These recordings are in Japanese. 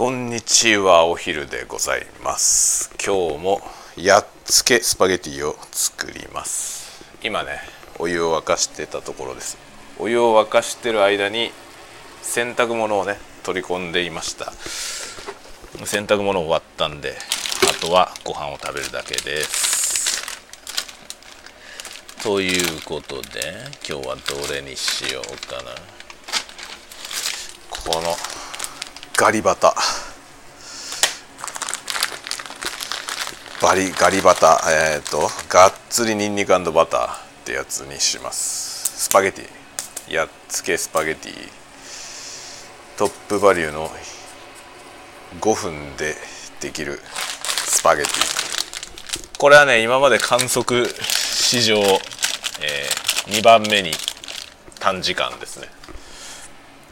こんにちは。お昼でございます。今日もやっつけスパゲティを作ります。今ねお湯を沸かしてたところです。お湯を沸かしてる間に洗濯物をね取り込んでいました。洗濯物終わったんであとはご飯を食べるだけです。ということで今日はどれにしようかな。このガリバタ。バリガリバタえっ、ー、とがっつりニンニクバターってやつにします。スパゲティ。やっつけスパゲティ。トップバリューの5分でできるスパゲティ。これはね今まで観測史上、えー、2番目に短時間ですね。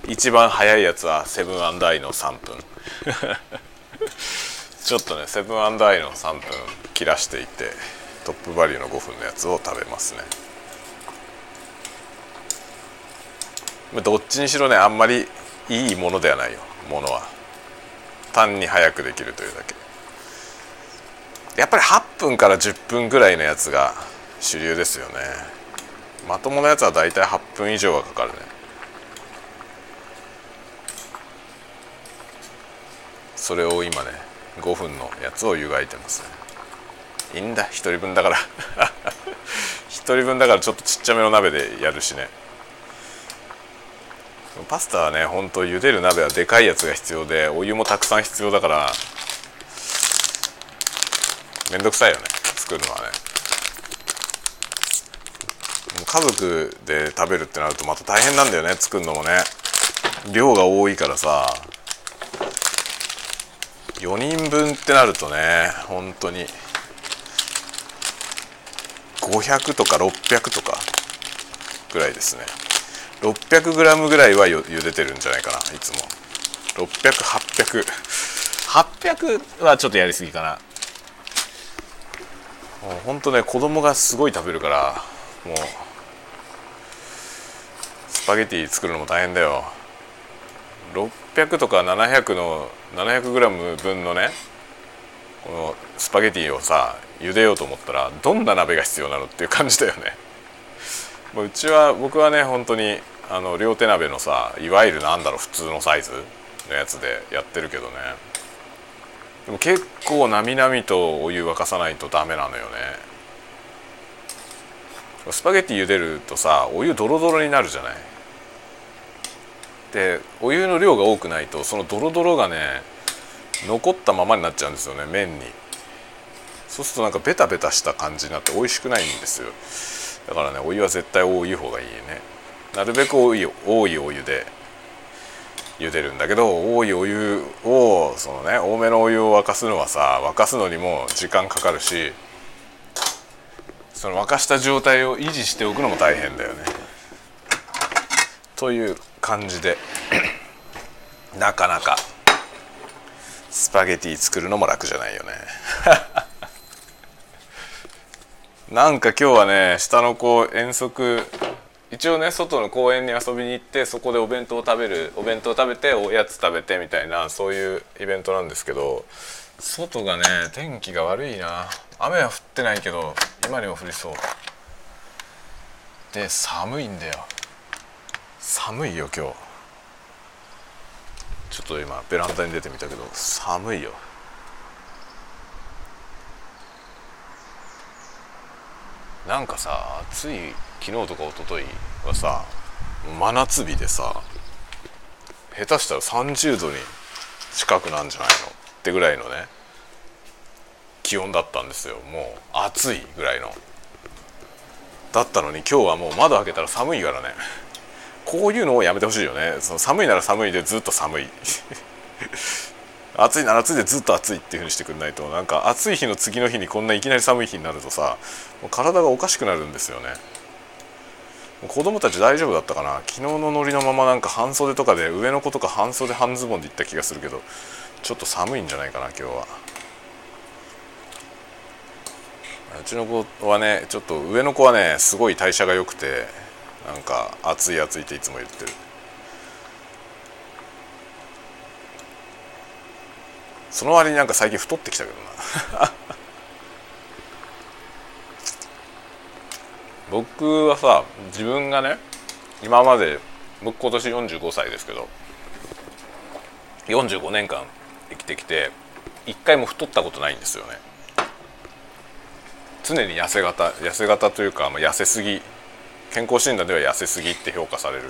一番早いやつはセブンアイの3分。ちょっとねセブンアイの3分切らしていてトップバリューの5分のやつを食べますね。どっちにしろねあんまりいいものではないよものは。単に早くできるというだけ。やっぱり8分から10分ぐらいのやつが主流ですよね。まともなやつはだいたい8分以上はかかるねそれを今ね5分のやつを湯がいてますね。いいんだ1人分だから。1人分だからちょっとちっちゃめの鍋でやるしね。パスタはねほんと茹でる鍋はでかいやつが必要でお湯もたくさん必要だからめんどくさいよね作るのはね。家族で食べるってなるとまた大変なんだよね作るのもね。量が多いからさ。4人分ってなるとね本当に。500とか600とかぐらいですね。600g ぐらいはゆでてるんじゃないかないつも。600800800はちょっとやりすぎかな。もうほんとね子供がすごい食べるからもうスパゲティ作るのも大変だよ600とか700の 700g 分のねこのスパゲティをさ茹でようと思ったらどんな鍋が必要なのっていう感じだよね。うちは僕はね本当にあの両手鍋のさいわゆるなんだろう普通のサイズのやつでやってるけどね。でも結構なみなみとお湯沸かさないとダメなのよね。スパゲティ茹でるとさお湯ドロドロになるじゃない。でお湯の量が多くないとそのドロドロがね残ったままになっちゃうんですよね麺に。そうするとなんかベタベタした感じになって美味しくないんですよ。だからねお湯は絶対多い方がいいね。なるべく多い多いお湯で茹でるんだけど多いお湯をそのね多めのお湯を沸かすのはさ沸かすのにも時間かかるしその沸かした状態を維持しておくのも大変だよね。という感じで。なかなか。スパゲティ作るのも楽じゃないよね。なんか今日はね下の子遠足一応ね外の公園に遊びに行ってそこでお弁当を食べるお弁当を食べておやつ食べてみたいなそういうイベントなんですけど外がね天気が悪いな。雨は降ってないけど今にも降りそう。で寒いんだよ。寒いよ今日。ちょっと今ベランダに出てみたけど寒いよ。なんかさつい昨日とか一昨日はさ真夏日でさ下手したら30度に近くなんじゃないの？ってぐらいのね気温だったんですよ。もう暑いぐらいの。だったのに今日はもう窓開けたら寒いからね。こういうのをやめてほしいよね。その寒いなら寒いでずっと寒い。暑いなら暑いでずっと暑いっていうふうにしてくんないとなんか暑い日の次の日にこんないきなり寒い日になるとさもう体がおかしくなるんですよね。子供たち大丈夫だったかな？昨日のノリのままなんか半袖とかで上の子とか半袖半ズボンで行った気がするけどちょっと寒いんじゃないかな今日は。うちの子はねちょっと上の子はねすごい代謝が良くてなんか暑い暑いっていつも言ってる。その割になんか最近太ってきたけどな。僕はさ自分がね今まで僕今年45歳ですけど45年間生きてきて一回も太ったことないんですよね。常に痩せ型痩せ型というか、まあ、痩せすぎ健康診断では痩せすぎって評価される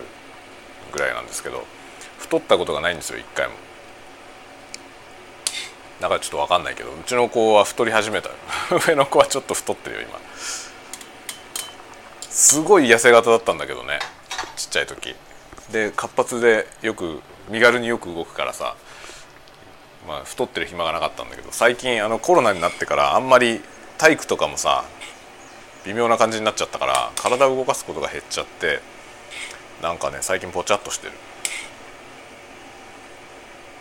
ぐらいなんですけど太ったことがないんですよ一回も。だからちょっと分かんないけどうちの子は太り始めた。上の子はちょっと太ってるよ今。すごい痩せ型だったんだけどねちっちゃい時。で活発でよく身軽によく動くからさまあ太ってる暇がなかったんだけど最近あのコロナになってからあんまり体育とかもさ微妙な感じになっちゃったから体を動かすことが減っちゃってなんかね最近ぽちゃっとしてる。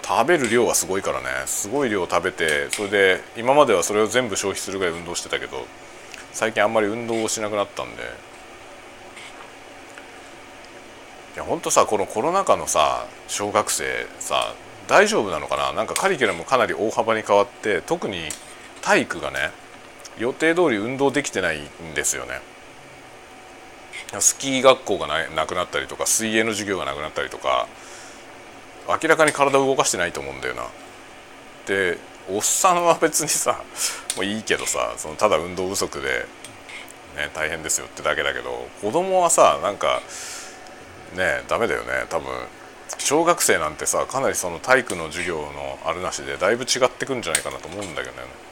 食べる量はすごいからねすごい量食べてそれで今まではそれを全部消費するぐらい運動してたけど最近あんまり運動をしなくなったんで。いやほんとさこのコロナ禍のさ小学生さ大丈夫なのかな？なんかカリキュラムかなり大幅に変わって特に体育がね予定通り運動できてないんですよねスキー学校がなくなったりとか水泳の授業がなくなったりとか明らかに体を動かしてないと思うんだよな。でおっさんは別にさ もういいけどさそのただ運動不足で、ね、大変ですよってだけだけど子供はさなんかねダメだよね多分小学生なんてさかなりその体育の授業のあるなしでだいぶ違ってくんじゃないかなと思うんだけどね。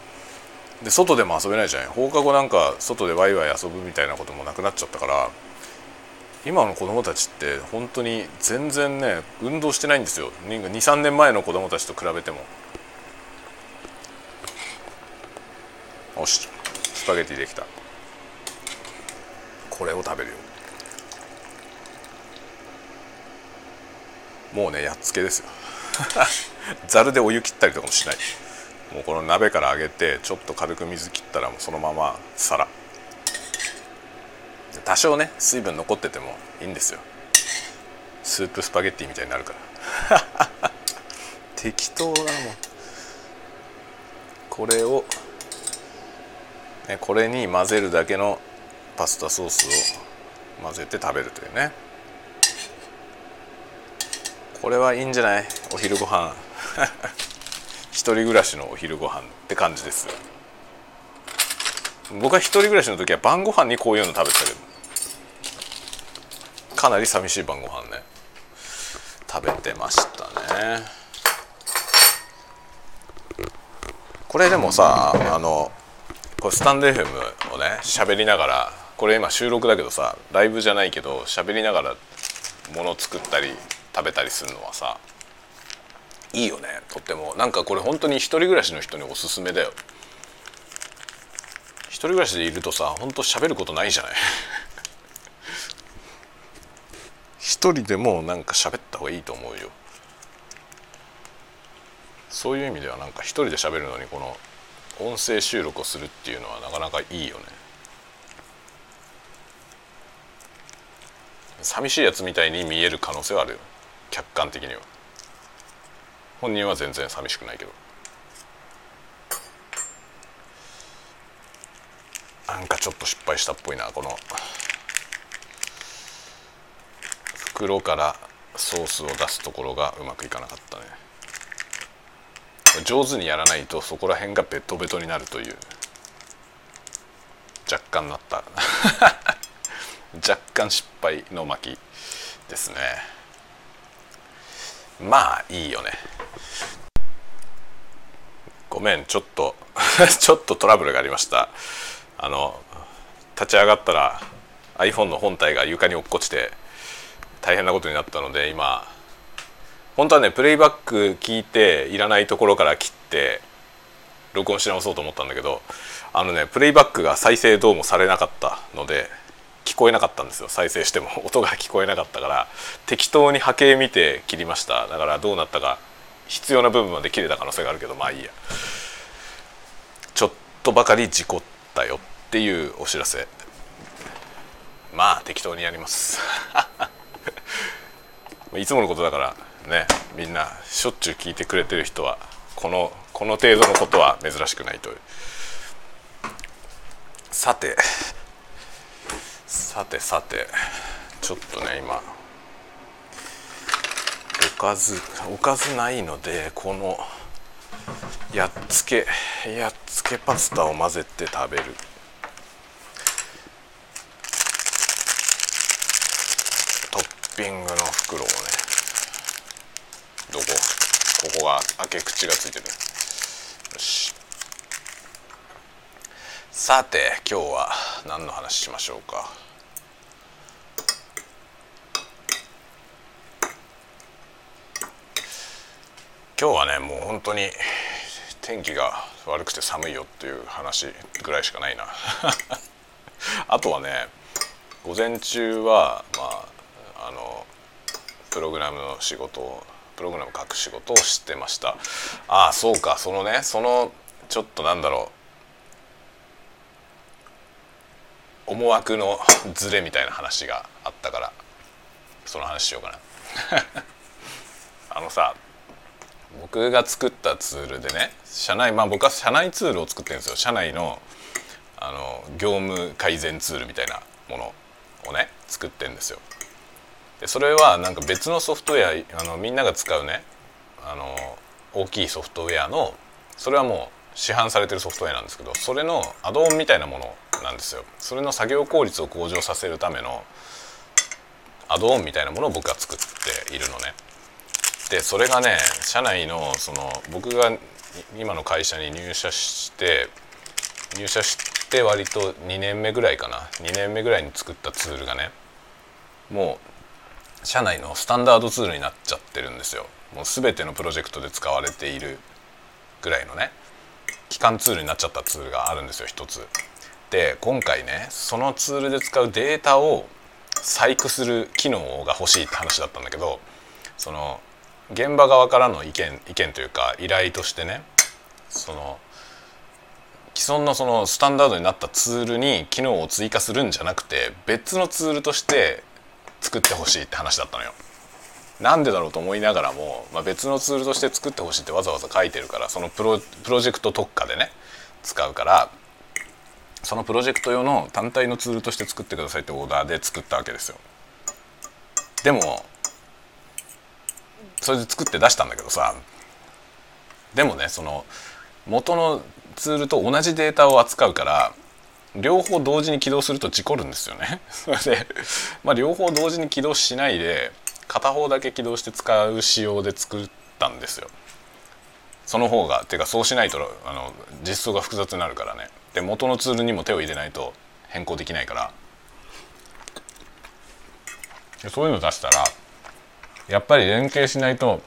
で外でも遊べないじゃない放課後なんか外でワイワイ遊ぶみたいなこともなくなっちゃったから今の子供たちって本当に全然ね運動してないんですよ。23年前の子供たちと比べても。よしスパゲティできた。これを食べるよ。もうねやっつけですよ。ざるでお湯切ったりとかもしない。もうこの鍋から上げてちょっと軽く水切ったらもうそのまま皿。多少ね水分残っててもいいんですよ。スープスパゲッティみたいになるから。適当だもん。これを、ね、これに混ぜるだけのパスタソースを混ぜて食べるというね。これはいいんじゃない？お昼ご飯。一人暮らしのお昼ご飯って感じです。僕は一人暮らしの時は晩ご飯にこういうの食べてたけど。かなり寂しい晩ご飯ね。食べてましたね。これでもさあのこれスタンド FM をね喋りながらこれ今収録だけどさライブじゃないけど喋りながらもの作ったり食べたりするのはさいいよねとっても。なんかこれ本当に一人暮らしの人におすすめだよ。一人暮らしでいるとさ本当喋ることないじゃない。一人でもなんか喋った方がいいと思うよ。そういう意味ではなんか一人で喋るのにこの音声収録をするっていうのはなかなかいいよね。寂しいやつみたいに見える可能性はあるよ。客観的には。本人は全然寂しくないけど。なんかちょっと失敗したっぽいなこの。袋からソースを出すところがうまくいかなかったね。上手にやらないとそこら辺がベトベトになるという。若干なった。若干失敗の巻ですね。まあいいよね。めんちょっと ちょっとトラブルがありました。あの立ち上がったら iPhone の本体が床に落っこちて大変なことになったので今本当はねプレイバック聞いていらないところから切って録音し直そうと思ったんだけどあのねプレイバックが再生どうもされなかったので聞こえなかったんですよ。再生しても音が聞こえなかったから適当に波形見て切りました。だからどうなったか必要な部分まで切れた可能性があるけどまあいいや。ちょっとばかり事故ったよっていうお知らせ。まあ適当にやります。いつものことだからねみんなしょっちゅう聞いてくれてる人はこのこの程度のことは珍しくないという。さてさてさてちょっとね今かずおかずないのでこのやっつけやっつけパスタを混ぜて食べる。トッピングの袋をねどこここが開け口がついてる。よし。さて今日は何の話しましょうか。今日はねもう本当に天気が悪くて寒いよっていう話ぐらいしかないな。あとはね午前中はまああのプログラムの仕事をプログラム書く仕事をしてました。ああそうかそのねそのちょっとなんだろう思惑のズレみたいな話があったからその話しようかな。あのさ僕が作ったツールでね社内まあ僕は社内ツールを作ってるんですよ。社内のあの業務改善ツールみたいなものをね作ってるんですよ。でそれはなんか別のソフトウェアあのみんなが使うねあの大きいソフトウェアのそれはもう市販されてるソフトウェアなんですけどそれのアドオンみたいなものなんですよ。それの作業効率を向上させるためのアドオンみたいなものを僕が作っているのね。でそれがね社内のその僕が今の会社に入社して入社して割と2年目ぐらいかな。2年目ぐらいに作ったツールがねもう社内のスタンダードツールになっちゃってるんですよ。もう全てのプロジェクトで使われているぐらいのね機関ツールになっちゃったツールがあるんですよ一つ。で今回ねそのツールで使うデータを細工する機能が欲しいって話だったんだけどその現場側からの意見意見というか依頼としてねその既存のそのスタンダードになったツールに機能を追加するんじゃなくて別のツールとして作ってほしいって話だったのよ。なんでだろうと思いながらも、まあ、別のツールとして作ってほしいってわざわざ書いてるからそのプロプロジェクト特化でね使うからそのプロジェクト用の単体のツールとして作ってくださいってオーダーで作ったわけですよ。でもそれで作って出したんだけどさでもねその元のツールと同じデータを扱うから両方同時に起動すると事故るんですよね。で、まあ、両方同時に起動しないで片方だけ起動して使う仕様で作ったんですよ。その方がっていうかそうしないとあの実装が複雑になるからね。で元のツールにも手を入れないと変更できないからそういうの出したらやっぱり連携しないと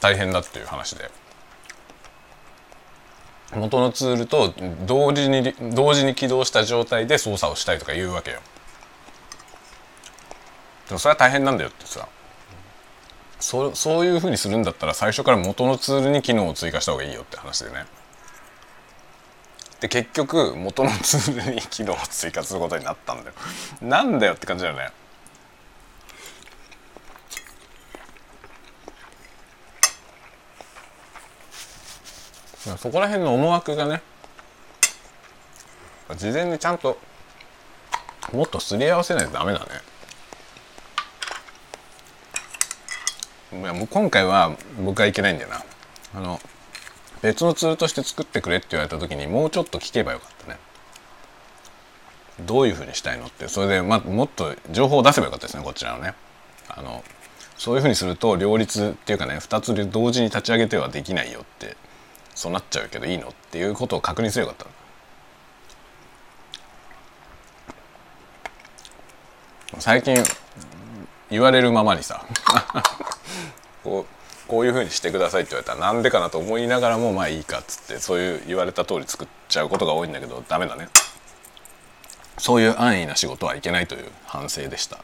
大変だっていう話で。元のツールと同時に同時に起動した状態で操作をしたいとか言うわけよ。でもそれは大変なんだよってさ。そそういうふうにするんだったら最初から元のツールに機能を追加した方がいいよって話でね。で結局元のツールに機能を追加することになったんだよ。なんだよって感じだよね。そこら辺の思惑がね事前にちゃんともっとすり合わせないとダメだね。いやもう今回は僕はいけないんだよな。あの別のツールとして作ってくれって言われた時にもうちょっと聞けばよかったね。どういうふうにしたいのって。それで、ま、もっと情報を出せばよかったですねこちらのね。あのそういうふうにすると両立っていうかね2つで同時に立ち上げてはできないよってそうなっちゃうけどいいの？っていうことを確認すればよかった最近言われるままにさ こうこういうふうにしてくださいって言われたらなんでかなと思いながらもまあいいかっつってそういう言われた通り作っちゃうことが多いんだけどダメだね。そういう安易な仕事はいけないという反省でした。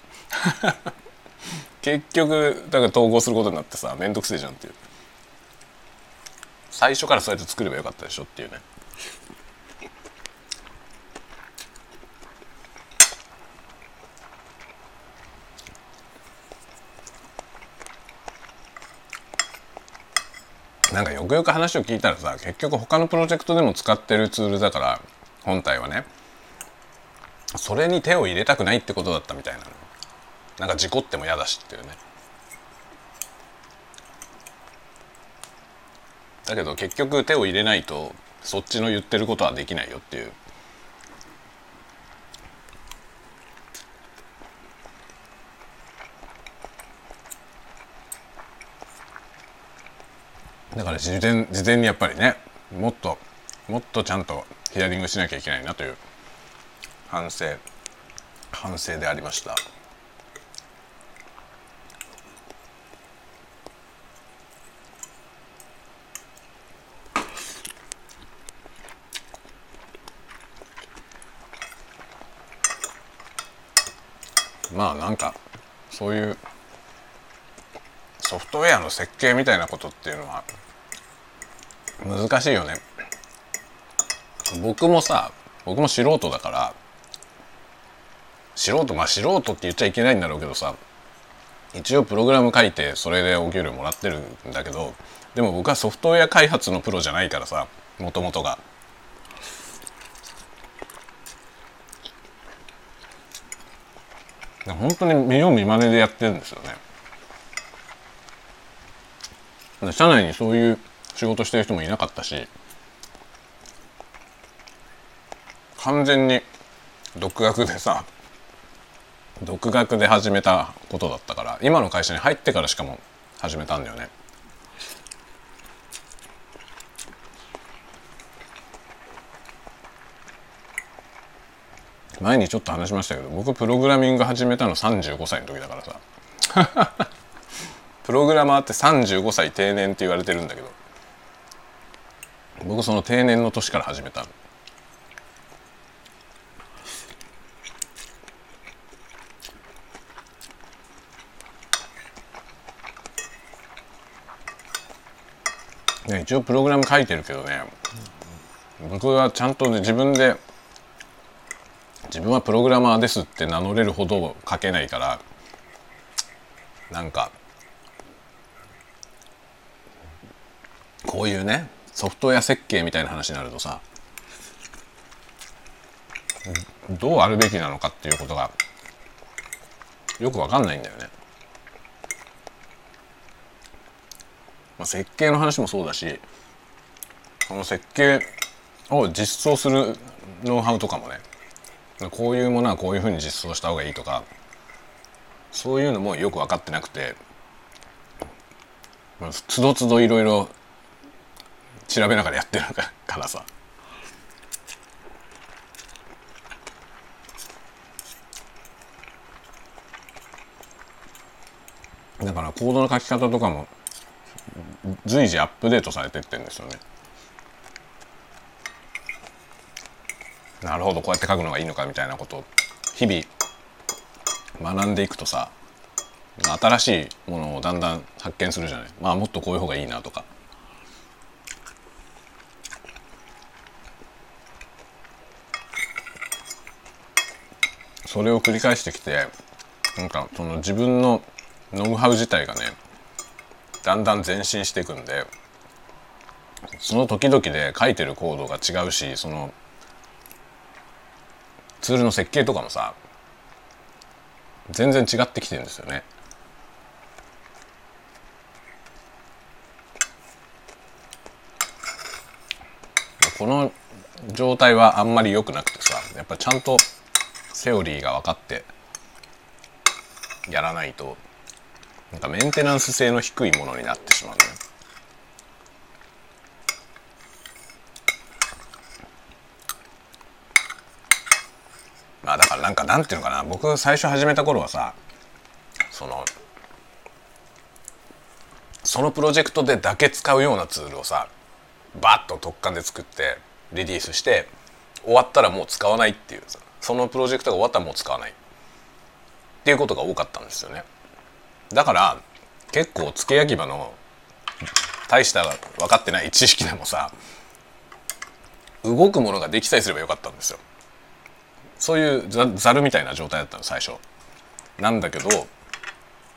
結局だから統合することになってさ面倒くせえじゃんっていう。最初からそうやって作ればよかったでしょっていうね。なんかよくよく話を聞いたらさ結局他のプロジェクトでも使ってるツールだから本体はねそれに手を入れたくないってことだったみたいなの。なんか事故っても嫌だしっていうね。だけど結局手を入れないとそっちの言ってることはできないよっていう。だから事前事前にやっぱりねもっともっとちゃんとヒアリングしなきゃいけないなという反省反省でありました。まあなんかそういうソフトウェアの設計みたいなことっていうのは難しいよね僕もさ僕も素人だから素人まあ素人って言っちゃいけないんだろうけどさ一応プログラム書いてそれでお給料もらってるんだけどでも僕はソフトウェア開発のプロじゃないからさもともとが。本当に見よう見まねでやってるんですよね。社内にそういう仕事してる人もいなかったし完全に独学でさ独学で始めたことだったから今の会社に入ってからしかも始めたんだよね。前にちょっと話しましたけど僕プログラミング始めたの35歳の時だからさ プログラマーって35歳定年って言われてるんだけど僕その定年の年から始めたの。ね、一応プログラム書いてるけどね僕はちゃんとね自分で自分はプログラマーですって名乗れるほど書けないからなんかこういうねソフトウェア設計みたいな話になるとさどうあるべきなのかっていうことがよくわかんないんだよね。まあ、設計の話もそうだしその設計を実装するノウハウとかもねこういうものはこういうふうに実装した方がいいとかそういうのもよく分かってなくてつどつどいろいろ調べながらやってるからさ。だからコードの書き方とかも随時アップデートされてってんですよね。なるほどこうやって書くのがいいのかみたいなことを日々学んでいくとさ新しいものをだんだん発見するじゃない。まあもっとこういう方がいいなとか。それを繰り返してきてなんかその自分のノウハウ自体がねだんだん前進していくんでその時々で書いてるコードが違うしそのツールの設計とかもさ全然違ってきてるんですよね。この状態はあんまり良くなくてさやっぱちゃんとセオリーが分かってやらないとなんかメンテナンス性の低いものになってしまうね。まあだからなんかなんていうのかな。僕最初始めた頃はさそのそのプロジェクトでだけ使うようなツールをさバッと特化で作ってリリースして終わったらもう使わないっていうそのプロジェクトが終わったらもう使わない。っていうことが多かったんですよね。だから結構付け焼き場の大した分かってない知識でもさ動くものができさえすればよかったんですよ。そういうざるみたいな状態だったの最初。なんだけど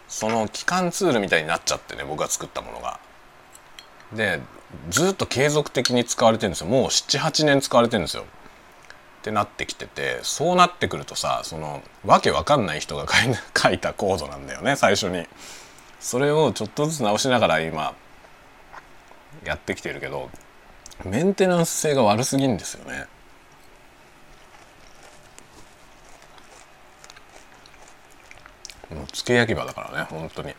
その機関ツールみたいになっちゃってね僕が作ったものが。でずっと継続的に使われてるんですよ。もう78年使われてるんですよ。ってなってきててそうなってくるとさそのわけわかんない人が書いた コードなんだよね最初に。それをちょっとずつ直しながら今やってきてるけどメンテナンス性が悪すぎんですよね。もう付け焼き場だからね本当に。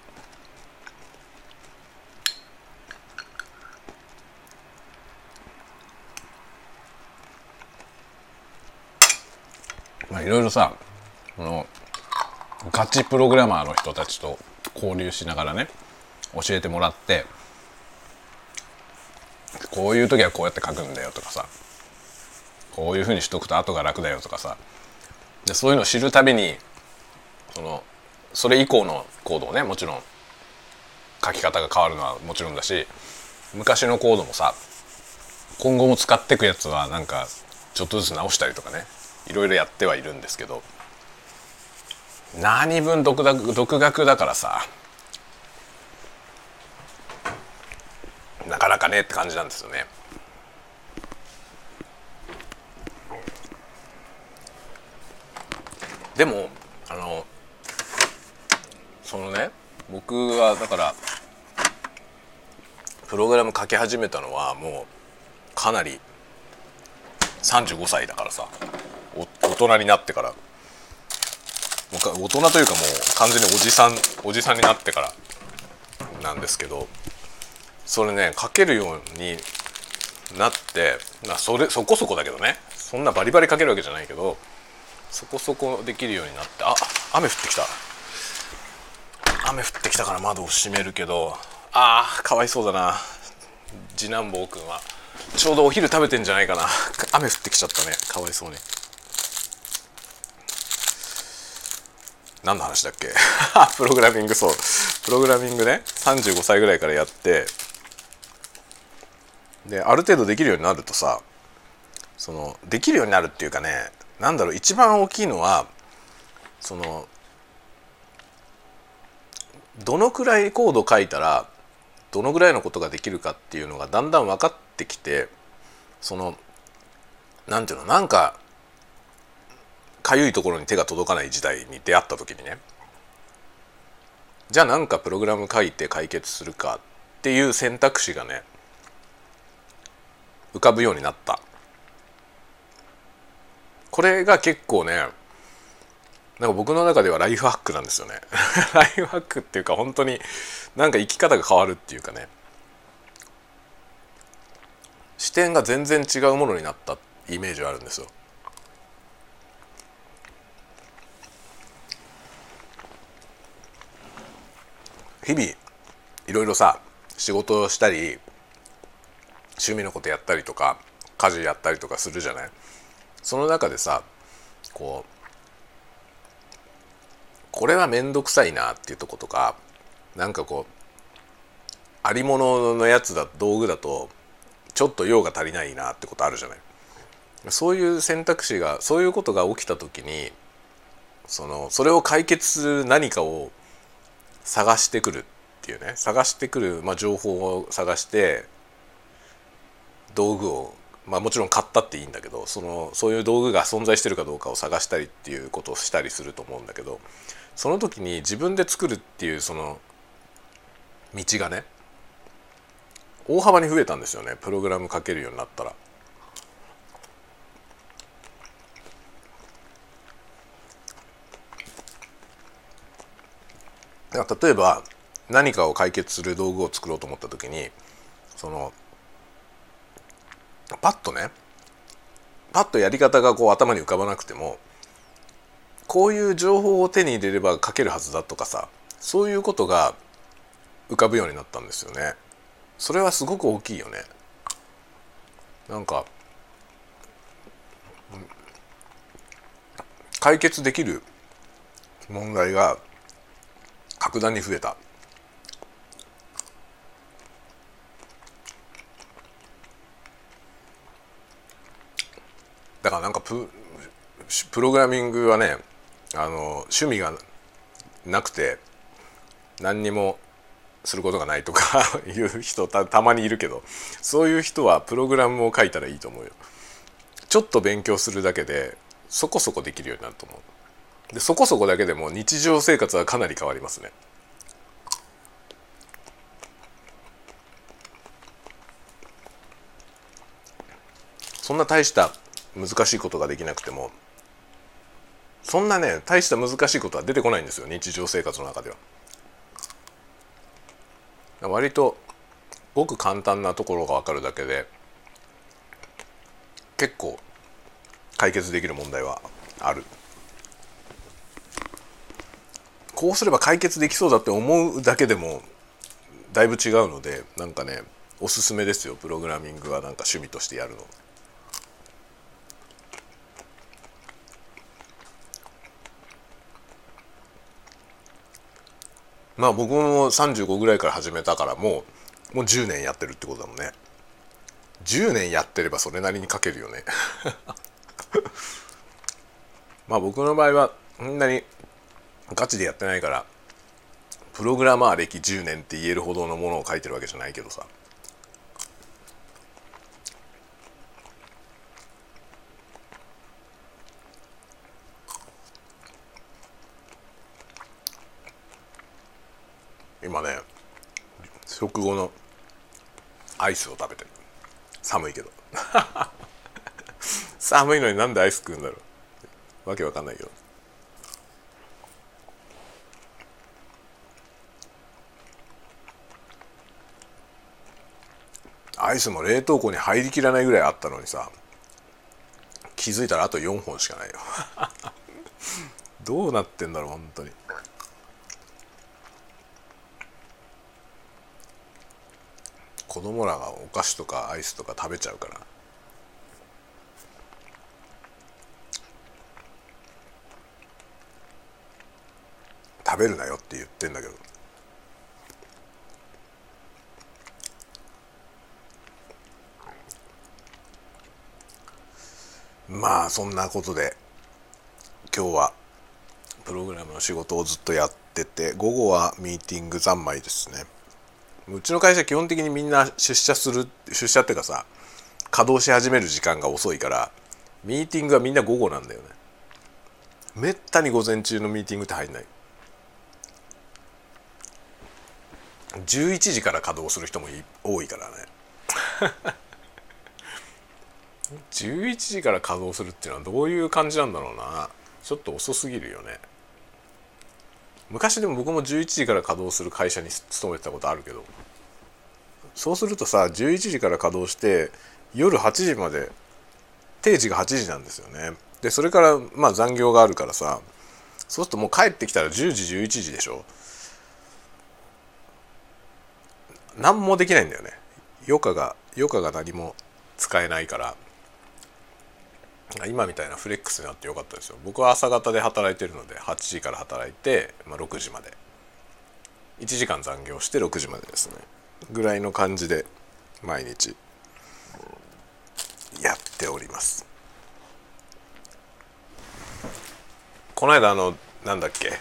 まあいろいろさこのガチプログラマーの人たちと交流しながらね教えてもらってこういう時はこうやって書くんだよとかさこういうふうにしとくと後が楽だよとかさでそういうのを知るたびにそのそれ以降のコードねもちろん書き方が変わるのはもちろんだし昔のコードもさ今後も使っていくやつはなんかちょっとずつ直したりとかねいろいろやってはいるんですけど何分独学独学だからさなかなかねって感じなんですよね。でもあのそのね僕はだからプログラム書き始めたのはもうかなり35歳だからさ大人になってから。大人というかもう完全におじさんおじさんになってからなんですけどそれね書けるようになってなそれそこそこだけどね。そんなバリバリ書けるわけじゃないけどそこそこできるようになってあ雨降ってきた。雨降ってきたから窓を閉めるけど。あーかわいそうだな。次男坊くんは。ちょうどお昼食べてんじゃないかな。雨降ってきちゃったね。かわいそうに。何の話だっけ？プログラミングそう。プログラミングね。35歳ぐらいからやって。である程度できるようになるとさそのできるようになるっていうかねなんだろう一番大きいのはそのどのくらいコード書いたらどのぐらいのことができるかっていうのがだんだん分かってきてそのなんていうのなんかかゆいところに手が届かない時代に出会った時にね。じゃあなんかプログラム書いて解決するかっていう選択肢がね浮かぶようになった。これが結構ねなんか僕の中ではライフハックなんですよね。ライフハックっていうか本当になんか生き方が変わるっていうかね。視点が全然違うものになったイメージがあるんですよ。日々いろいろさ仕事をしたり趣味のことやったりとか家事やったりとかするじゃない？その中でさこうこれは面倒くさいなっていうとことかなんかこうありもののやつだ道具だとちょっと用が足りないなってことあるじゃない。そういう選択肢がそういうことが起きた時にそのそれを解決する何かを探してくるっていうね。探してくる、まあ、情報を探して道具を、まあ、もちろん買ったっていいんだけどそのそういう道具が存在してるかどうかを探したりっていうことをしたりすると思うんだけどその時に自分で作るっていうその道がね大幅に増えたんですよねプログラム書けるようになったら。例えば何かを解決する道具を作ろうと思った時にそのパッとねパッとやり方がこう頭に浮かばなくてもこういう情報を手に入れれば書けるはずだとかさそういうことが浮かぶようになったんですよね。それはすごく大きいよね。なんか解決できる問題が格段に増えた。だからなんかププログラミングはねあの趣味がなくて何にもすることがないとか いう人たまにいるけどそういう人はプログラムを書いたらいいと思うよ。ちょっと勉強するだけでそこそこできるようになると思う。でそこそこだけでも日常生活はかなり変わりますね。そんな大した難しいことができなくてもそんなね大した難しいことは出てこないんですよ日常生活の中では。割とごく簡単なところが分かるだけで結構解決できる問題はある。こうすれば解決できそうだって思うだけでもだいぶ違うのでなんかねおすすめですよプログラミングはなんか趣味としてやるの。まあ僕も35ぐらいから始めたからもうもう10年やってるってことだもんね。10年やってればそれなりに書けるよね。まあ僕の場合はそんなにガチでやってないからプログラマー歴10年って言えるほどのものを書いてるわけじゃないけどさ今ね食後のアイスを食べてる。寒いけど。寒いのになんでアイス食うんだろう。わけわかんないけどアイスも冷凍庫に入りきらないぐらいあったのにさ。気づいたらあと4本しかないよ。どうなってんだろう本当に。子供らがお菓子とかアイスとか食べちゃうから。食べるなよって言ってんだけど。まあそんなことで今日はプログラムの仕事をずっとやってて午後はミーティング三昧ですね。うちの会社基本的にみんな出社する出社っていうかさ稼働し始める時間が遅いからミーティングはみんな午後なんだよね。めったに午前中のミーティングって入んない。11時から稼働する人も多いからね。11時から稼働するっていうのはどういう感じなんだろうな。ちょっと遅すぎるよね。昔でも僕も11時から稼働する会社に勤めてたことあるけどそうするとさ11時から稼働して夜8時まで定時が8時なんですよね。でそれからまあ残業があるからさそうするともう帰ってきたら10時11時でしょ。何もできないんだよね。余暇が余暇が何も使えないから。今みたいなフレックスになってよかったですよ。僕は朝方で働いてるので8時から働いて、まあ、6時まで。1時間残業して6時までですね。ぐらいの感じで毎日やっております。この間あのなんだっけ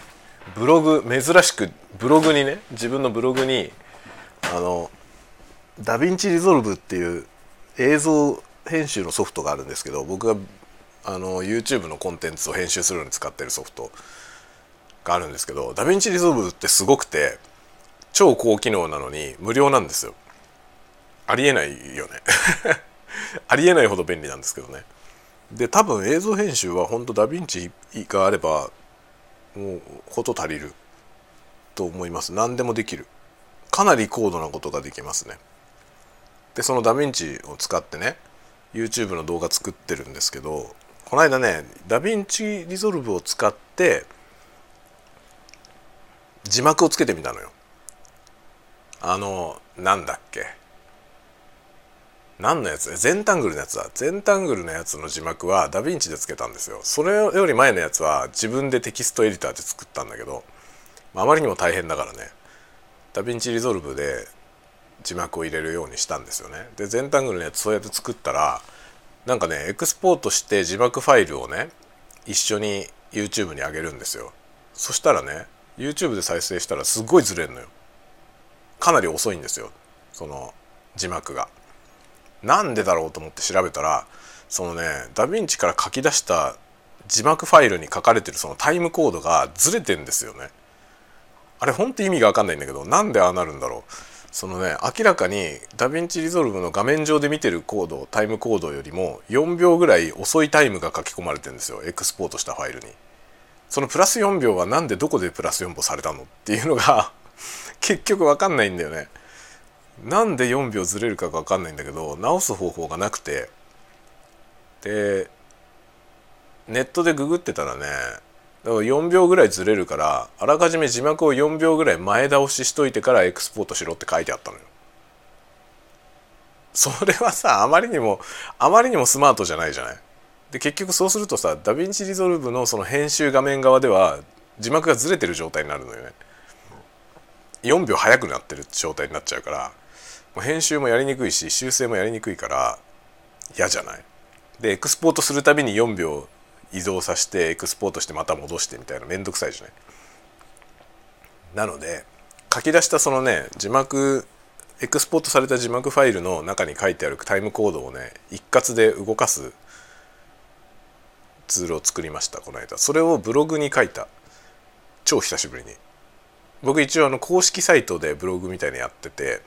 ブログ珍しくブログにね自分のブログにあの DaVinci Resolve っていう映像編集のソフトがあるんですけど僕があの YouTube のコンテンツを編集するのに使ってるソフトがあるんですけど DaVinci Resolve ってすごくて超高機能なのに無料なんですよ。ありえないよね。ありえないほど便利なんですけどね。で多分映像編集は本当ダヴィンチがあればもうこと足りると思います。何でもできる。かなり高度なことができますね。でそのダヴィンチを使ってね YouTube の動画作ってるんですけどこの間ね DaVinci Resolve を使って字幕をつけてみたのよ。あのなんだっけ。何のやつ？ゼンタングルのやつだ。ゼンタングルのやつの字幕はダヴィンチでつけたんですよ。それより前のやつは自分でテキストエディターで作ったんだけどあまりにも大変だからね。 DaVinci Resolve で字幕を入れるようにしたんですよね。でゼンタングルのやつそうやって作ったらなんかねエクスポートして字幕ファイルをね一緒に YouTube に上げるんですよ。そしたらね YouTube で再生したらすっごいずれんのよ。かなり遅いんですよ。その字幕が。なんでだろうと思って調べたらそのねダヴィンチから書き出した字幕ファイルに書かれてるそのタイムコードがずれてんですよね。あれほんと意味が分かんないんだけどなんでああなるんだろう。そのね明らかに DaVinci Resolve の画面上で見てるコードタイムコードよりも4秒ぐらい遅いタイムが書き込まれてるんですよエクスポートしたファイルに。そのプラス4秒はなんでどこでプラス4秒されたのっていうのが結局分かんないんだよね。なんで4秒ずれるかが分かんないんだけど直す方法がなくてでネットでググってたらねだから4秒ぐらいずれるからあらかじめ字幕を4秒ぐらい前倒ししといてからエクスポートしろって書いてあったのよ。それはさあまりにもあまりにもスマートじゃないじゃない？で結局そうするとさ DaVinci Resolve のその編集画面側では字幕がずれてる状態になるのよね。4秒早くなってる状態になっちゃうからもう編集もやりにくいし修正もやりにくいから嫌じゃない？でエクスポートするたびに4秒移動させてエクスポートしてまた戻してみたいな面倒くさいじゃない？なので書き出したそのね字幕エクスポートされた字幕ファイルの中に書いてあるタイムコードをね一括で動かすツールを作りましたこの間。それをブログに書いた。超久しぶりに。僕一応あの公式サイトでブログみたいにやってて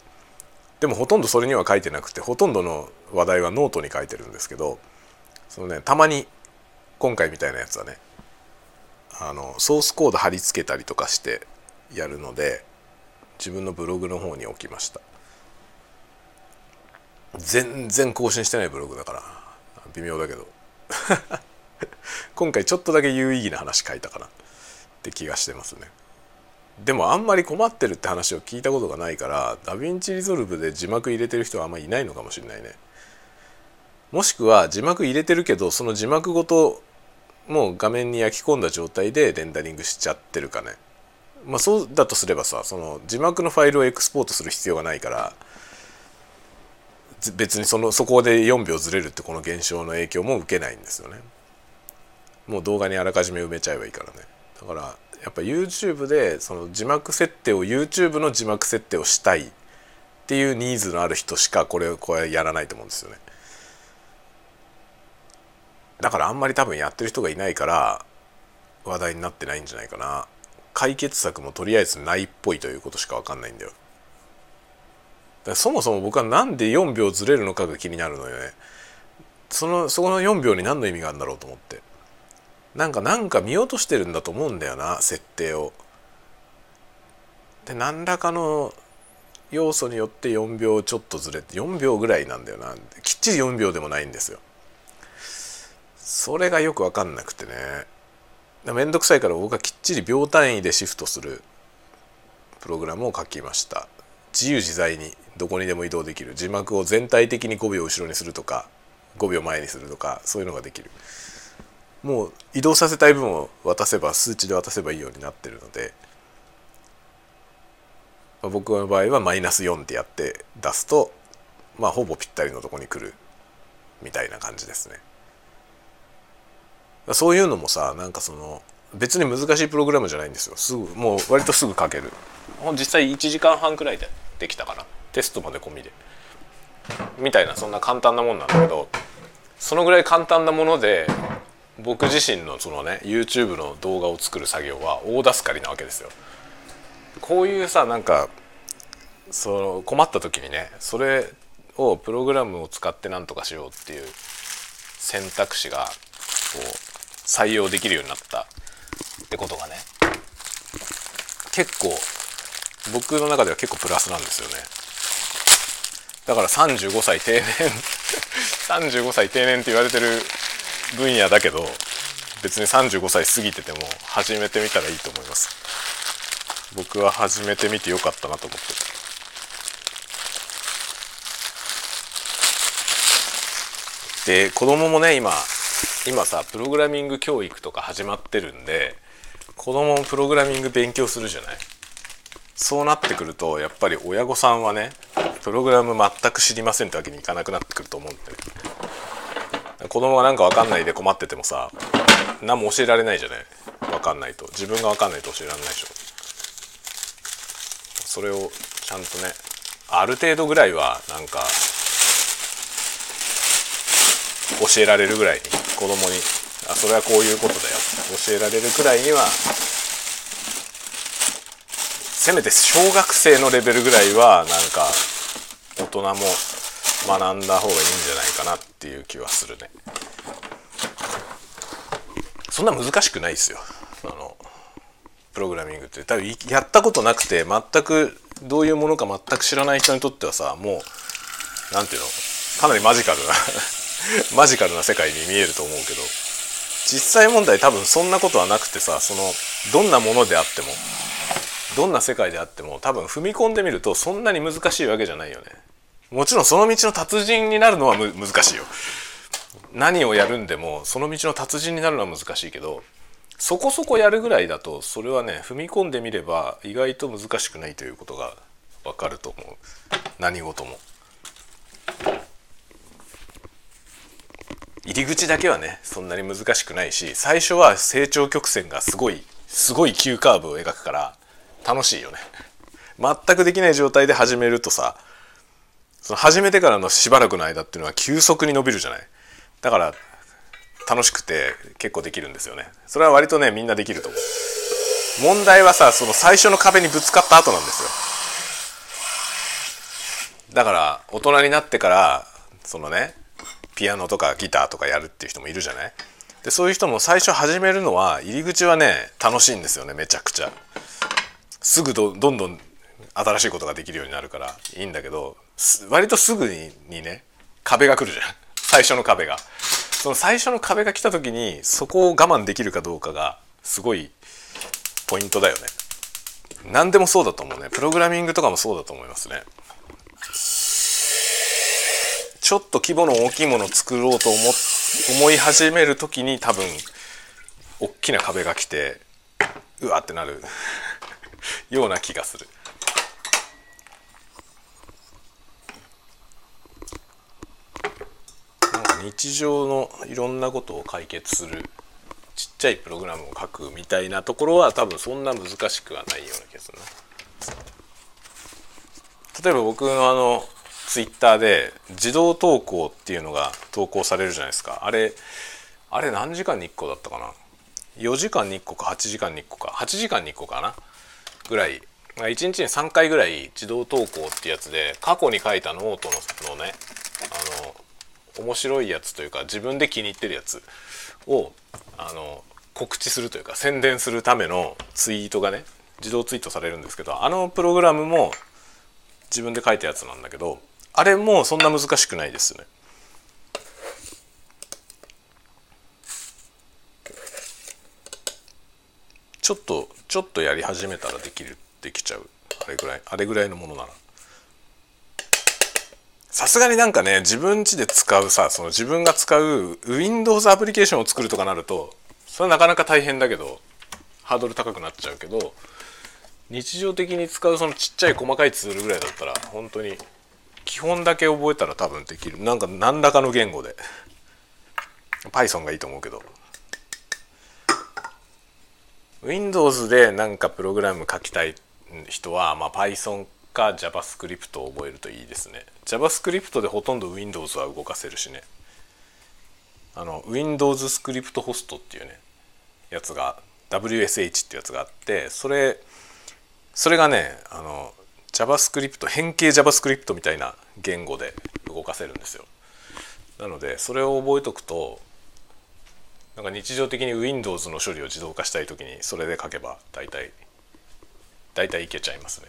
でもほとんどそれには書いてなくてほとんどの話題はノートに書いてるんですけどそのねたまに今回みたいなやつはねあのソースコード貼り付けたりとかしてやるので自分のブログの方に置きました。全然更新してないブログだから微妙だけど。今回ちょっとだけ有意義な話書いたかな。って気がしてますね。でもあんまり困ってるって話を聞いたことがないから DaVinci Resolve で字幕入れてる人はあんまりいないのかもしれないね。もしくは字幕入れてるけどその字幕ごともう画面に焼き込んだ状態でレンダリングしちゃってるかね。まあそうだとすればさその字幕のファイルをエクスポートする必要がないから別にそのそこで4秒ずれるってこの現象の影響も受けないんですよね。もう動画にあらかじめ埋めちゃえばいいからね。だからやっぱ YouTube でその字幕設定を YouTube の字幕設定をしたいっていうニーズのある人しかこれをこれやらないと思うんですよね。だからあんまり多分やってる人がいないから話題になってないんじゃないかな。解決策もとりあえずないっぽいということしか分かんないんだよ。だそもそも僕は何で4秒ずれるのかが気になるのよね。そのそこの4秒に何の意味があるんだろうと思って。なんかなんか見落としてるんだと思うんだよな設定を。で何らかの要素によって4秒ちょっとずれて4秒ぐらいなんだよな。きっちり4秒でもないんですよ。それがよく分かんなくてね。面倒くさいから僕はきっちり秒単位でシフトするプログラムを書きました。自由自在にどこにでも移動できる。字幕を全体的に5秒後ろにするとか5秒前にするとかそういうのができる。もう移動させたい分を渡せば数値で渡せばいいようになってるので、まあ、僕の場合はマイナス4ってやって出すとまあほぼぴったりのとこに来るみたいな感じですね。そういうのもさなんかその別に難しいプログラムじゃないんですよ。すぐもう割とすぐ書ける。実際1時間半くらいでできたかな。テストまで込みで。みたいなそんな簡単なもんなんだけどそのぐらい簡単なもので僕自身のそのね YouTube の動画を作る作業は大助かりなわけですよ。こういうさなんかその困った時にねそれをプログラムを使って何とかしようっていう選択肢がこう採用できるようになったってことがね結構僕の中では結構プラスなんですよね。だから35歳定年 35歳定年って言われてる分野だけど別に35歳過ぎてても始めてみたらいいと思います。僕は始めてみてよかったなと思って。で子供もね今今さプログラミング教育とか始まってるんで子供もプログラミング勉強するじゃない？そうなってくるとやっぱり親御さんはねプログラム全く知りませんってわけにいかなくなってくると思うんで、ね、子供が何か分かんないで困っててもさ何も教えられないじゃない？分かんないと。自分が分かんないと教えられないでしょ。それをちゃんとねある程度ぐらいはなんか教えられるぐらいに子供に。あそれはこういうことだよ。教えられるくらいにはせめて小学生のレベルぐらいはなんか大人も学んだ方がいいんじゃないかなっていう気はするね。そんな難しくないですよ。あのプログラミングって。多分やったことなくて全くどういうものか全く知らない人にとってはさもう何ていうのかなりマジカルな マジカルな世界に見えると思うけど実際問題多分そんなことはなくてさそのどんなものであってもどんな世界であっても多分踏み込んでみるとそんなに難しいわけじゃないよね。もちろんその道の達人になるのは難しいよ。何をやるんでもその道の達人になるのは難しいけどそこそこやるぐらいだとそれはね踏み込んでみれば意外と難しくないということがわかると思う。何事も。入り口だけはねそんなに難しくないし最初は成長曲線がすごいすごい急カーブを描くから楽しいよね。全くできない状態で始めるとさその始めてからのしばらくの間っていうのは急速に伸びるじゃない。だから楽しくて結構できるんですよね。それは割とねみんなできると思う。問題はさその最初の壁にぶつかった後なんですよ。だから大人になってからそのねピアノとかギターとかやるっていう人もいるじゃない？でそういう人も最初始めるのは入り口はね楽しいんですよねめちゃくちゃ。すぐどどんどん新しいことができるようになるからいいんだけど割とすぐににね壁が来るじゃん。最初の壁が。その最初の壁が来た時にそこを我慢できるかどうかがすごいポイントだよね。何でもそうだと思うね。プログラミングとかもそうだと思いますね。ちょっと規模の大きいものを作ろうと思思い始める時に多分大きな壁が来てうわってなる ような気がする。日常のいろんなことを解決するちっちゃいプログラムを書くみたいなところは多分そんな難しくはないような気がするな。例えば僕のあのツイッターで自動投稿っていうのが投稿されるじゃないですか。あれあれ何時間に1個だったかな？4時間に1個か8時間に1個か。8時間に1個かな？ぐらい。1日に3回ぐらい自動投稿ってやつで過去に書いたノートののねあの面白いやつというか自分で気に入ってるやつをあの告知するというか宣伝するためのツイートがね自動ツイートされるんですけどあのプログラムも自分で書いたやつなんだけどあれもそんな難しくないですね。ちょっとちょっとやり始めたらできるできちゃうあれぐらいあれぐらいのものならさすがになんかね自分家で使うさその自分が使う Windows アプリケーションを作るとかなるとそれはなかなか大変だけどハードル高くなっちゃうけど日常的に使うそのちっちゃい細かいツールぐらいだったら本当に基本だけ覚えたら多分できる。なんか何らかの言語で。Python がいいと思うけど。Windows でなんかプログラム書きたい人は、まあ、Python か JavaScript を覚えるといいですね。JavaScript でほとんど Windows は動かせるしね。あの Windows スクリプトホストっていうねやつが WSH ってやつがあってそれそれがねあの JavaScript 変形 JavaScript みたいな言語で動かせるんですよ。なのでそれを覚えとくとなんか日常的に Windows の処理を自動化したい時にそれで書けば大体大体いけちゃいますね。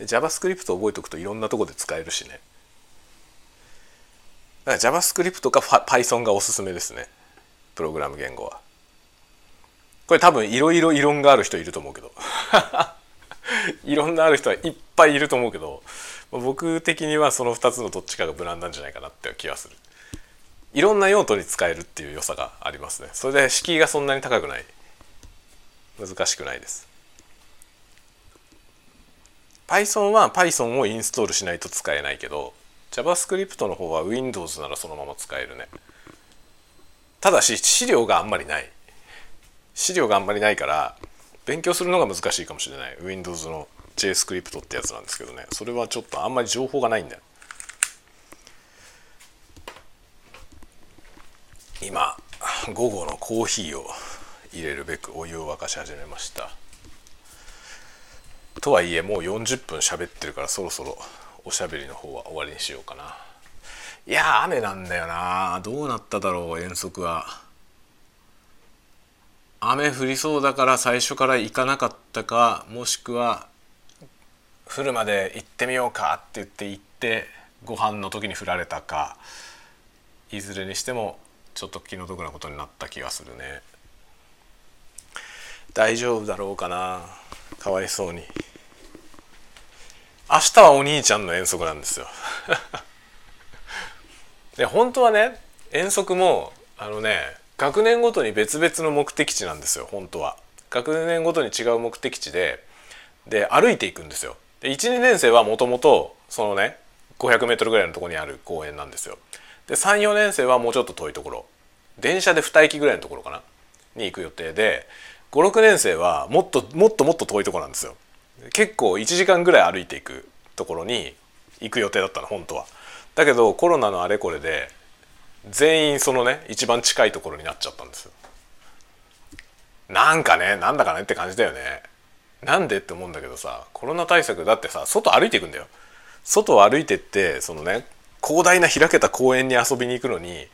JavaScript を覚えておくといろんなとこで使えるしね。だから JavaScript か Python がおすすめですね。プログラム言語は。これ多分いろいろ異論がある人いると思うけど。いろんなある人はいっぱいいると思うけど僕的にはその2つのどっちかが無難なんじゃないかなって気がする。いろんな用途に使えるっていう良さがありますね。それで敷居がそんなに高くない。難しくないです。Python は Python をインストールしないと使えないけど JavaScript の方は Windows ならそのまま使えるね。ただし資料があんまりない。資料があんまりないから勉強するのが難しいかもしれない。Windows の JScript ってやつなんですけどね。それはちょっとあんまり情報がないんだよ。今午後のコーヒーを入れるべくお湯を沸かし始めました。とはいえもう40分喋ってるからそろそろおしゃべりの方は終わりにしようかな。いや雨なんだよなどうなっただろう遠足は。雨降りそうだから最初から行かなかったかもしくは降るまで行ってみようかって言って行ってご飯の時に降られたかいずれにしてもちょっと気の毒なことになった気がするね。大丈夫だろうかなかわいそうに。明日はお兄ちゃんの遠足なんですよ。で本当はね遠足もあのね学年ごとに別々の目的地なんですよ本当は。学年ごとに違う目的地でで歩いていくんですよ。で12年生はもともとそのね 500m ぐらいのところにある公園なんですよ。で34年生はもうちょっと遠いところ。電車で2駅ぐらいのところかなに行く予定で56年生はもっともっともっと遠いところなんですよ。結構1時間ぐらい歩いていくところに行く予定だったの本当は。だけどコロナのあれこれで全員そのね一番近いところになっちゃったんですよ。なんかねなんだかねって感じだよね。なんでって思うんだけどさコロナ対策だってさ外歩いていくんだよ。外を歩いてってそのね広大な開けた公園に遊びに行くのに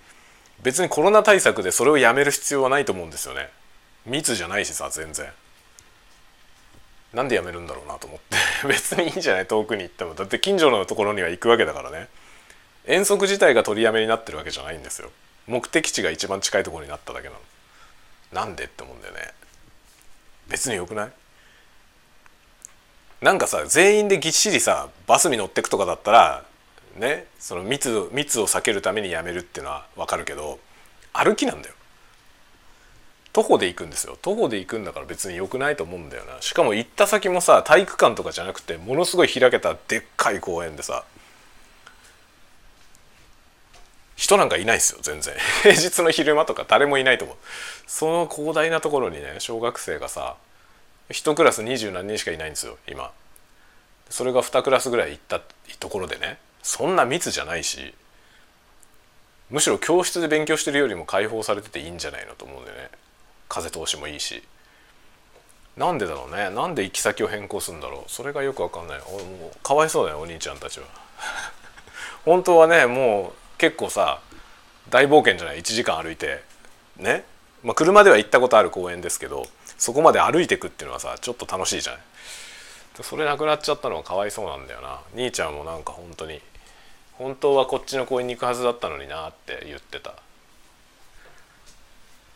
別にコロナ対策でそれをやめる必要はないと思うんですよね。密じゃないしさ全然。なんでやめるんだろうなと思って。別にいいんじゃない？遠くに行っても。だって近所のところには行くわけだからね。遠足自体が取りやめになってるわけじゃないんですよ。目的地が一番近いところになっただけなの。なんでって思うんだよね。別によくない？なんかさ全員でぎっしりさバスに乗ってくとかだったらねその密密を避けるためにやめるっていうのは分かるけど歩きなんだよ。徒歩で行くんですよ。徒歩で行くんだから別に良くないと思うんだよな。しかも行った先もさ体育館とかじゃなくてものすごい開けたでっかい公園でさ人なんかいないですよ全然。平日の昼間とか誰もいないと思う。その広大なところにね小学生がさ1クラス二十何人しかいないんですよ今。それが2クラスぐらい行ったところでね。そんな密じゃないしむしろ教室で勉強してるよりも解放されてていいんじゃないのと思うんだよね。風通しもいいし。なんでだろうね。なんで行き先を変更するんだろう。それがよくわかんない。もうかわいそうだよお兄ちゃんたちは。本当はねもう結構さ大冒険じゃない？1時間歩いて。ね、まあ、車では行ったことある公園ですけどそこまで歩いてくっていうのはさちょっと楽しいじゃない？それなくなっちゃったのはかわいそうなんだよな。兄ちゃんもなんか本当に本当はこっちの公園に行くはずだったのになって言ってた。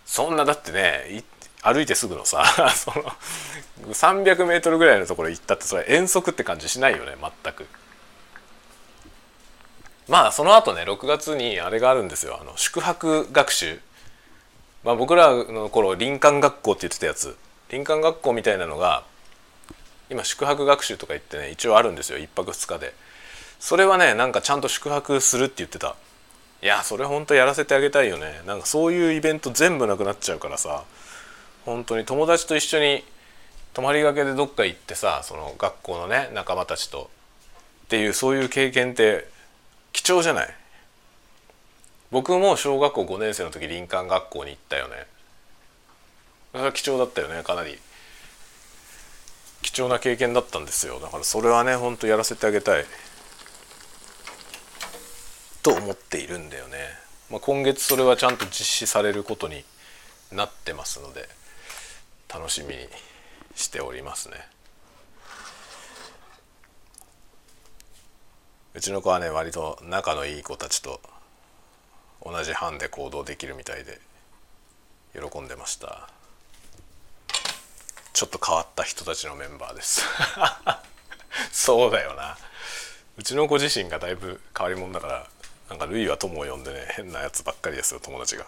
そんなだってね歩いてすぐのさ その 300m ぐらいのところ行ったってそれ遠足って感じしないよね全く。まあその後ね6月にあれがあるんですよ。あの宿泊学習、まあ、僕らの頃林間学校って言ってたやつ。林間学校みたいなのが今宿泊学習とか言ってね一応あるんですよ。1泊2日で。それはねなんかちゃんと宿泊するって言ってた。いやそれほんとやらせてあげたいよね。なんかそういうイベント全部なくなっちゃうからさ。本当に友達と一緒に泊まりがけでどっか行ってさその学校のね仲間たちと。っていうそういう経験って貴重じゃない？僕も小学校5年生の時林間学校に行ったよね。それは貴重だったよねかなり。貴重な経験だったんですよ。だからそれはねほんとやらせてあげたい。と思っているんだよね、まあ、今月それはちゃんと実施されることになってますので楽しみにしておりますね。うちの子はね割と仲のいい子たちと同じ班で行動できるみたいで喜んでました。ちょっと変わった人たちのメンバーです。そうだよな。うちの子自身がだいぶ変わり者だからなんかルイは友を呼んでね変なやつばっかりですよ友達が。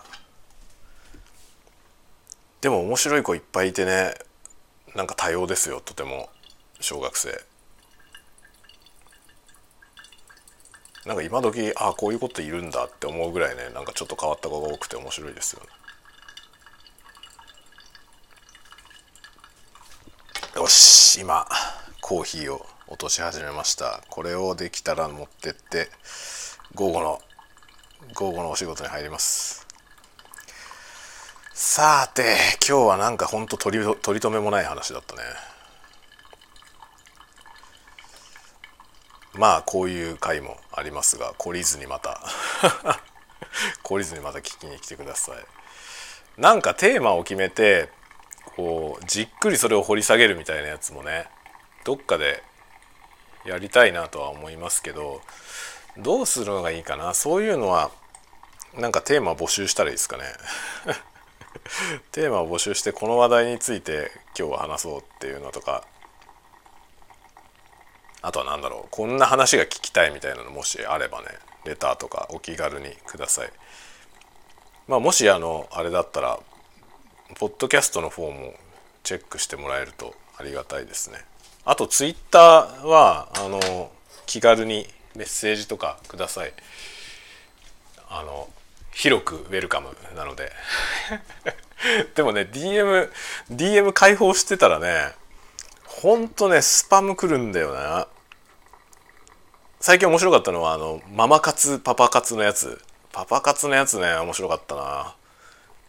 でも面白い子いっぱいいてねなんか多様ですよとても小学生。なんか今時ああこういうこといるんだって思うぐらいねなんかちょっと変わった子が多くて面白いですよね。よし今コーヒーを落とし始めました。これをできたら持ってって午後の午後のお仕事に入ります。さて今日はなんかほんと取り取り留めもない話だったね。まあこういう回もありますが懲りずにまた 懲りずにまた聞きに来てください。なんかテーマを決めてこうじっくりそれを掘り下げるみたいなやつもねどっかでやりたいなとは思いますけどどうするのがいいかな？そういうのはなんかテーマ募集したらいいですかね？テーマを募集してこの話題について今日は話そうっていうのとかあとは何だろうこんな話が聞きたいみたいなのもしあればねレターとかお気軽にください。まあもしあのあれだったらポッドキャストの方もチェックしてもらえるとありがたいですね。あとツイッターはあの気軽にメッセージとかください。あの広くウェルカムなので。でもね DM DM 開放してたらねほんとねスパム来るんだよな。最近面白かったのはあのママ活パパ活のやつ。パパ活のやつね面白かったな。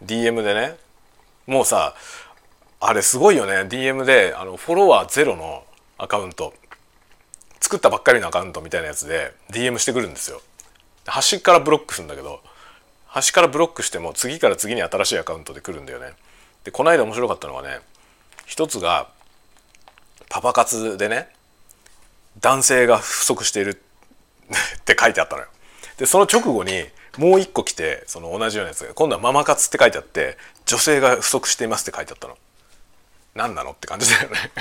DM でね。もうさあれすごいよね。DM であのフォロワーゼロのアカウント。作ったばっかりのアカウントみたいなやつで DM してくるんですよ。端からブロックするんだけど端からブロックしても次から次に新しいアカウントで来るんだよね。でこの間面白かったのはね一つがパパ活でね男性が不足している。って書いてあったのよ。でその直後にもう一個来てその同じようなやつが今度はママ活って書いてあって女性が不足していますって書いてあったの。何なのって感じだよね。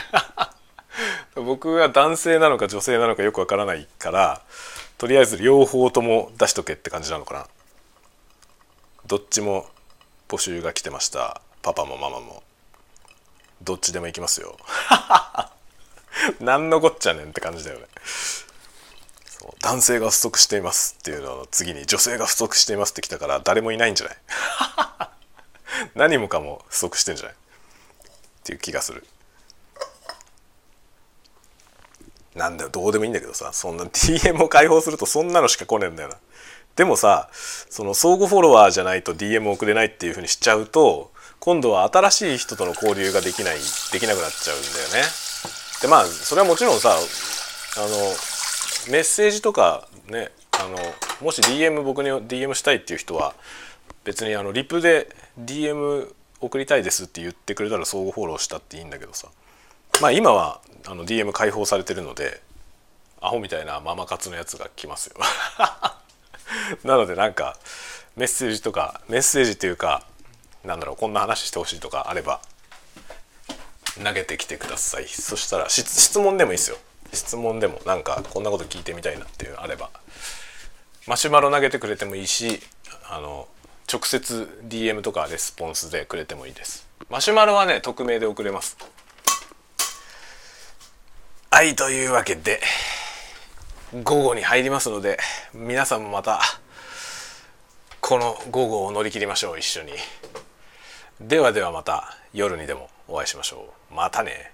僕が男性なのか女性なのかよくわからないからとりあえず両方とも出しとけって感じなのかな。どっちも募集が来てました。パパもママも。どっちでも行きますよ。何のこっちゃねんって感じだよね。男性が不足していますっていうのの次に女性が不足していますって来たから誰もいないんじゃない？何もかも不足してんじゃない？っていう気がする。なんだよどうでもいいんだけどさそんな DM を開放するとそんなのしか来ねえんだよな。でもさその相互フォロワーじゃないと DM 送れないっていうふうにしちゃうと今度は新しい人との交流ができないできなくなっちゃうんだよね。でまあそれはもちろんさあのメッセージとかねあのもし DM 僕に DM したいっていう人は別にあのリプで DM 送りたいですって言ってくれたら相互フォローしたっていいんだけどさ。まあ今はあの DM 開放されてるのでアホみたいなママ活のやつが来ますよ。なのでなんかメッセージとかメッセージっていうかなんだろうこんな話してほしいとかあれば投げてきてください。そしたら質問でもいいですよ。質問でもなんかこんなこと聞いてみたいなっていうのあれば。マシュマロ投げてくれてもいいしあの直接 DM とかレスポンスでくれてもいいです。マシュマロはね匿名で送れます。はいというわけで午後に入りますので皆さんもまたこの午後を乗り切りましょう一緒に。ではではまた夜にでもお会いしましょう。またね。